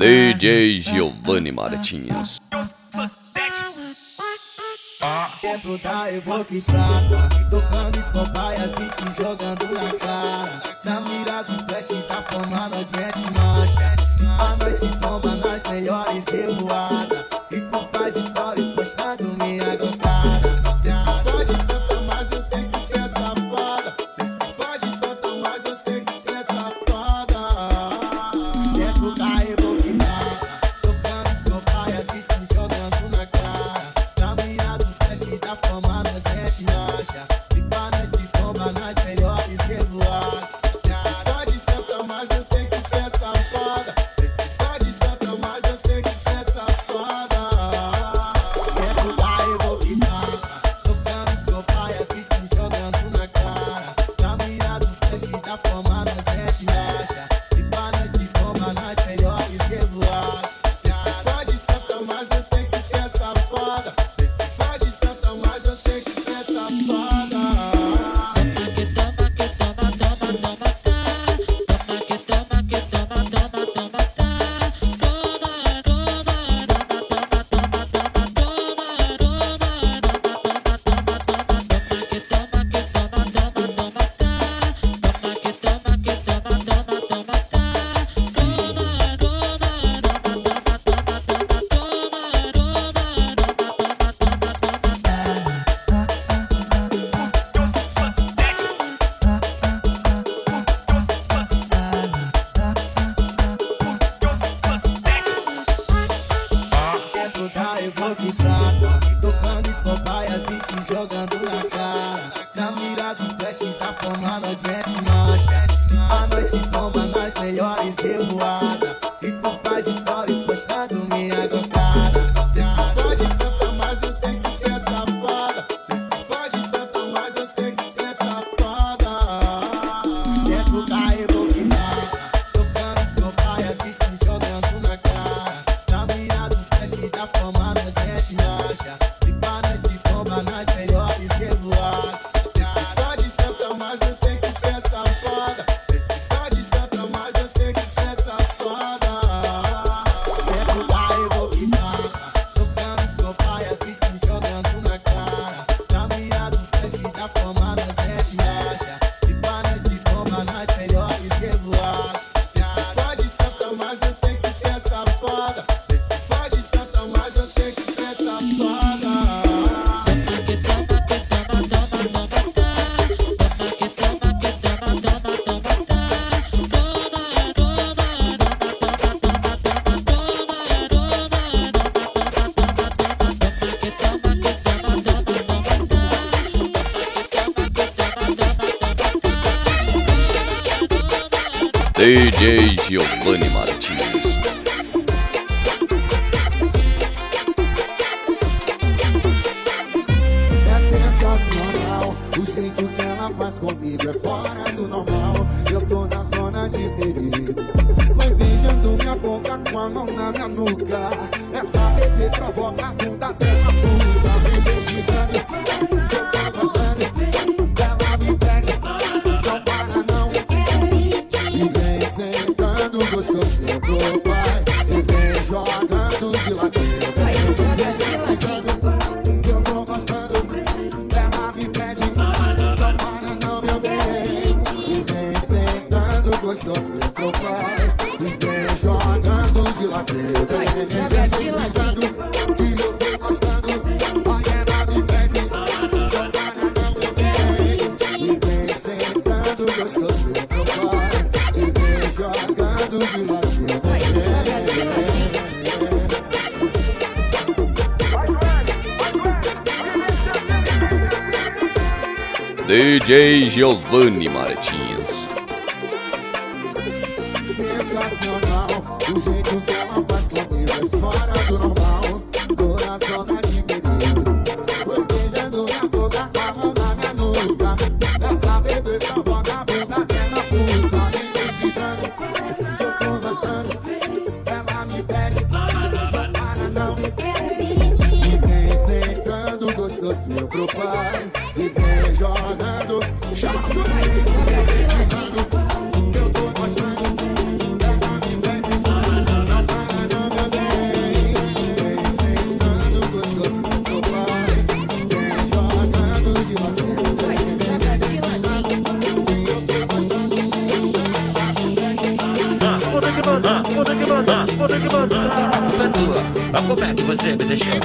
DJ ah, ah, Giovanni ah, Martins. Dentro da evoquistrada, tocando escopai, a te jogando na cara. Na mira do flash tá da forma, nós mete marcha. A pá, nós se toma nas melhores revoadas. Foi. Vai beijando minha boca com a mão na minha nuca. Essa bebê provoca DJ Giovanni Martins. Olha como é que você me deixou.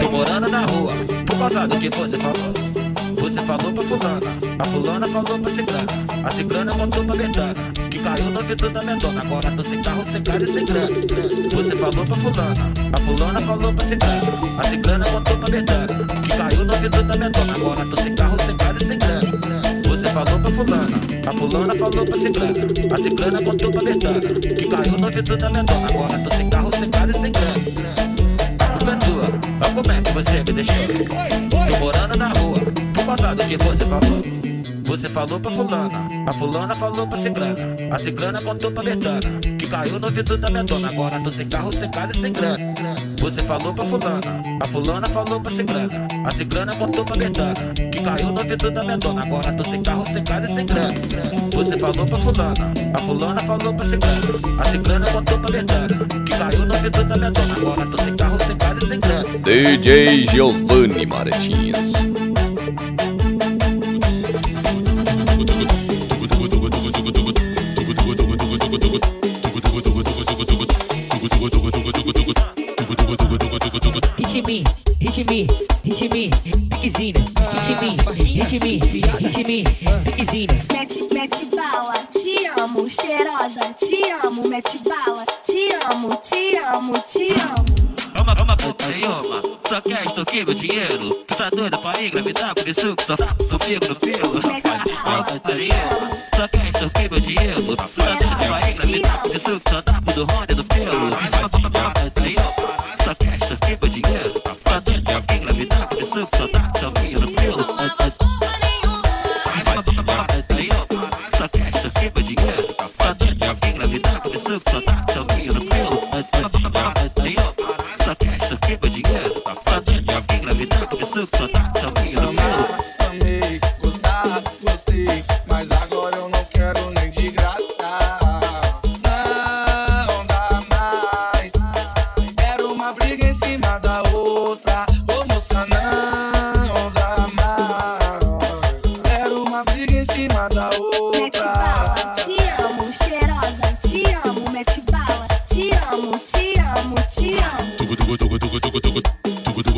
Tô morando na rua, por causa do que você falou. Você falou pra fulana, a fulana falou pra ciclana. A ciclana contou pra Betana, que caiu no vidro da Mendona. Agora tô sem carro, sem casa e sem grana. Você falou pra fulana, a fulana falou pra ciclana. A ciclana contou pra Betana, que caiu no vidro da Mendona. Agora tô sem carro, sem casa e sem grana. Você falou pra fulana, a fulana falou pra ciclana. A ciclana contou pra Betana, que caiu no vidro da Mendona. Agora tô sem carro, sem casa e sem grana. A culpa é tua, olha como é que você me deixou. Tô morando na rua, por causa do que você falou. Você falou pra fulana, a fulana falou pra ciclana. A ciclana contou pra Betana, que caiu no vidro da Mendona. Agora tô sem carro, sem casa e sem grana. Você falou pra fulana, a fulana falou pra ciclana. A ciclana contou pra Betana, que caiu no vidro da Mendona. Agora tô sem carro, sem casa e sem grana. Você falou pra fulana, a fulana falou pra ciclana. A ciclana contou pra Betana, que caiu no vidro da Mendona. Agora tô sem carro, sem casa e sem grana. DJ Giovanni Martins. Hit me, hit me, hit me, piquezinha. Hit me, hit me, hit me, piquezinha. Mete, mete bala, te amo, cheirosa, te amo, mete bala, te amo, te amo, te amo. É uma puta nenhuma, só quer extorquir meu dinheiro. Tu tá doida pra engravidar, por isso que só, só fico no pelo. É uma puta nenhuma, só quer extorquir meu dinheiro. Tu tá doida pra engravidar, por isso que só pro do Rony no pelo. É uma puta nenhuma, só quer extorquir meu dinheiro.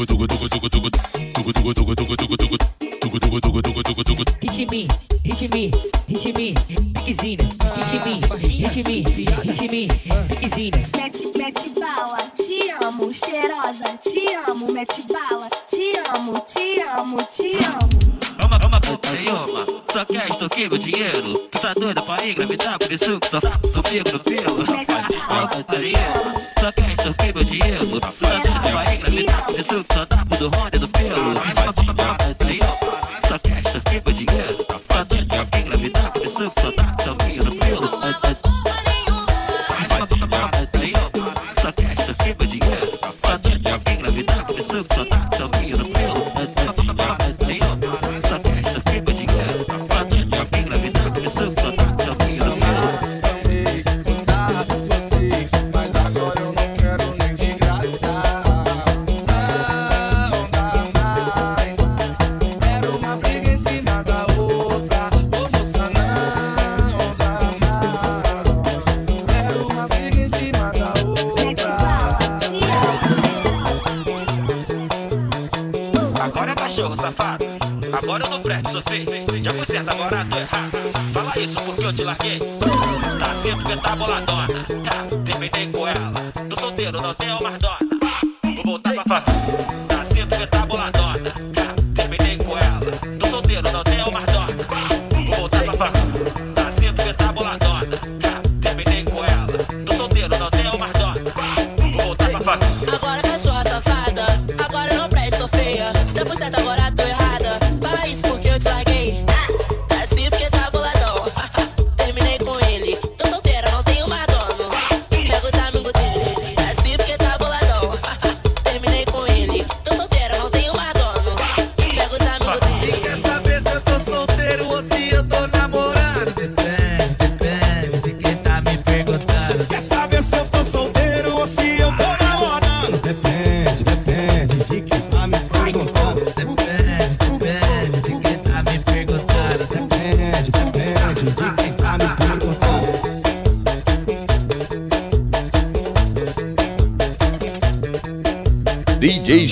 Hit me, hit me, hit me, piquezinha. Hit me, hit me, hit me, piquezinha. Mete, mete bala, te amo, cheirosa, te amo, mete bala, te amo, te amo, te amo. É uma puta nenhuma, só quer extorquir meu dinheiro. Tu tá doida pra engravidar, por isso que só, só fico no pelo. É uma puta nenhuma, só quer extorquir meu dinheiro. Tu tá doida pra engravidar, por isso que só dá pro do Rony no pelo. Fui certa, agora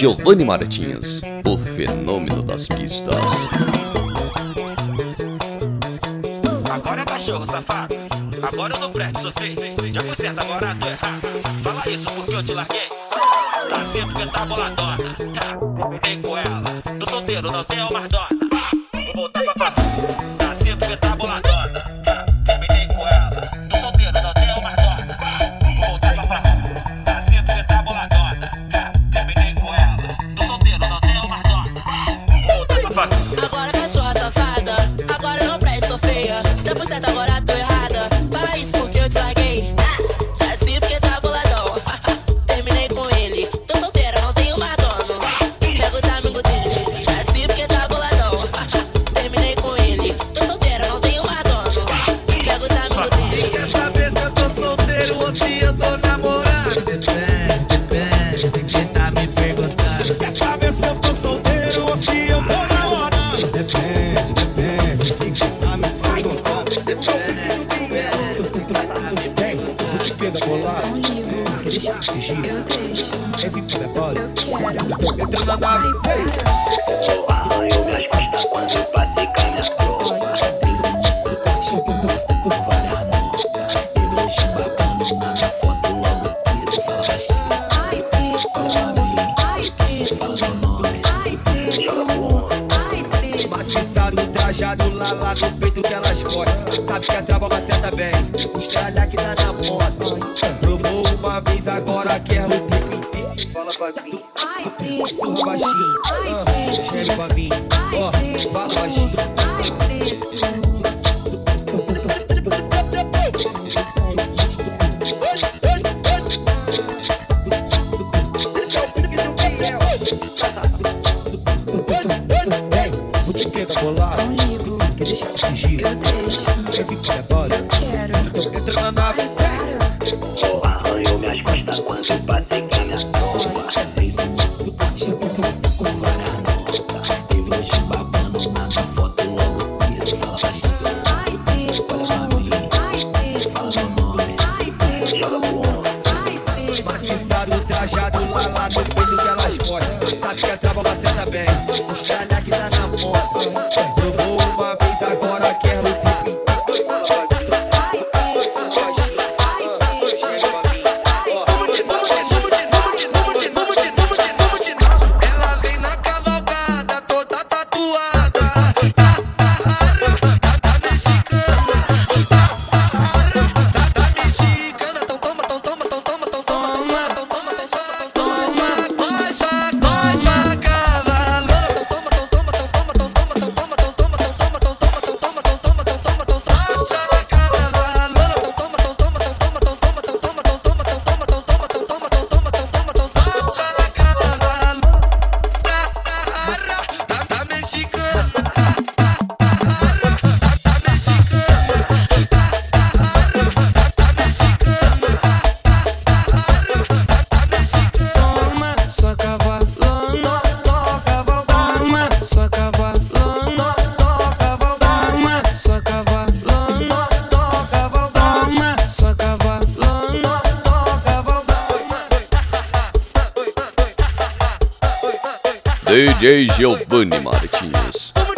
Giovanni Martins, o fenômeno das pistas. Agora é cachorro, safado. Agora eu não prédio, sou feio. Já foi certo, agora tô errado. Fala isso porque eu te larguei. Tá sempre que tá boladona. Tá, vem com ela. Tô solteiro, não tenho mais dona. Vou voltar pra falar. Tá sempre que tá boladona. another. DJ Giovanni Martins.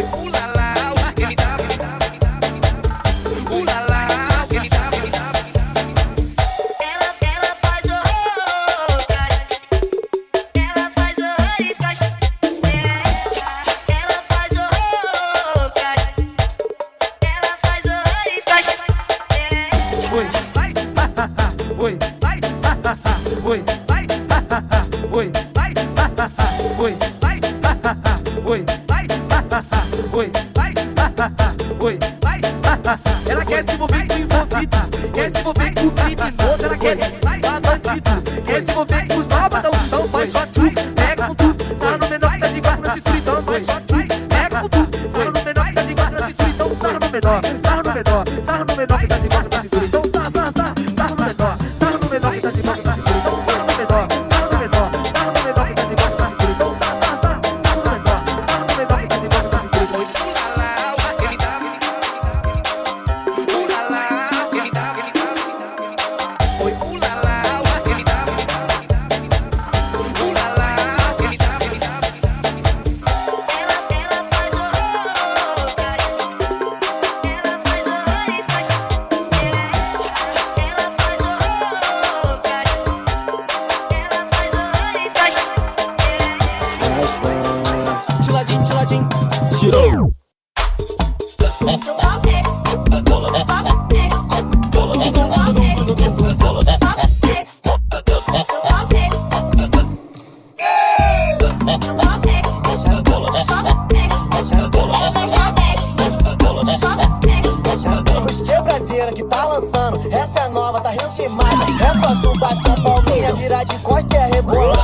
with ooh la Bye. intimada. Essa tuba tá com palminha, vira de costa e arrebolar.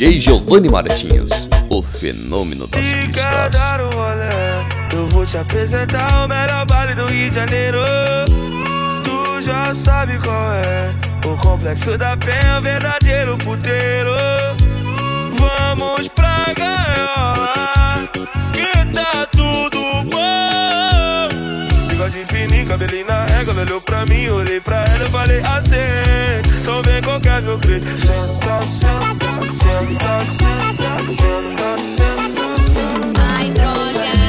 DJ Giovanni Martins, o fenômeno das pistas. Eu vou te apresentar o melhor baile do Rio de Janeiro. Tu já sabe qual é. O complexo da penha é um verdadeiro puteiro. Vamos pra gaiola, que tá tudo de fininho, cabelinho na régua. Ela olhou pra mim, olhei pra ela, e falei assim. Então vem qualquer é meu crê. Senta, senta, senta, senta, senta, senta. Ai, droga.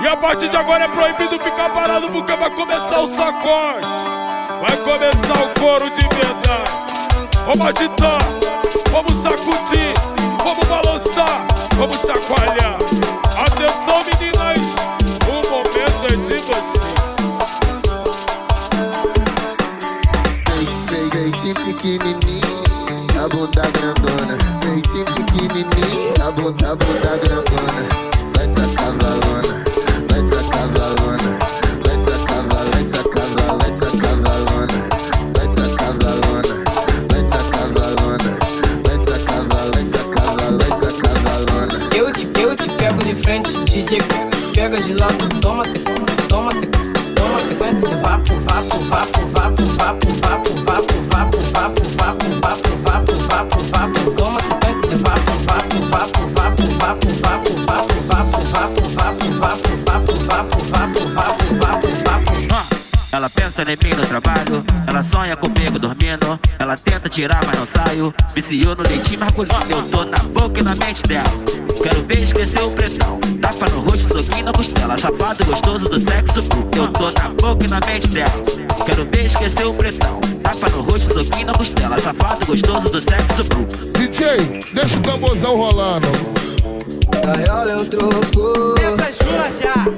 E a partir de agora é proibido ficar parado porque vai começar o sacode. Vai começar o coro de verdade. Vamos agitar, vamos sacudir, vamos balançar, vamos chacoalhar. Atenção, menino. na bunda, bunda grandona. Vai essa cavalona, vai sacar valona. Vai essa cavalona, vai sacar valona, vai essa cavalona, Vai sacar valona, vai sacar valona. Vai sacar valona, vai sacar valona, vai. Eu te, eu te pego de frente, DJ. Pega de lado, toma, cê em mim no trabalho. Ela sonha comigo dormindo. Ela tenta tirar, mas não saio. Viciou no leitinho mergulhando. Eu tô na boca e na mente dela. Quero ver esquecer o pretão. Tapa no rosto, soquinho na costela. Safado gostoso do sexo bruto. Eu tô na boca e na mente dela. Quero ver esquecer o pretão. Tapa no rosto, soquinho na costela. Safado gostoso do sexo bruto. DJ, deixa o tamborzão rolando. Gaiola eu troco. Entra chula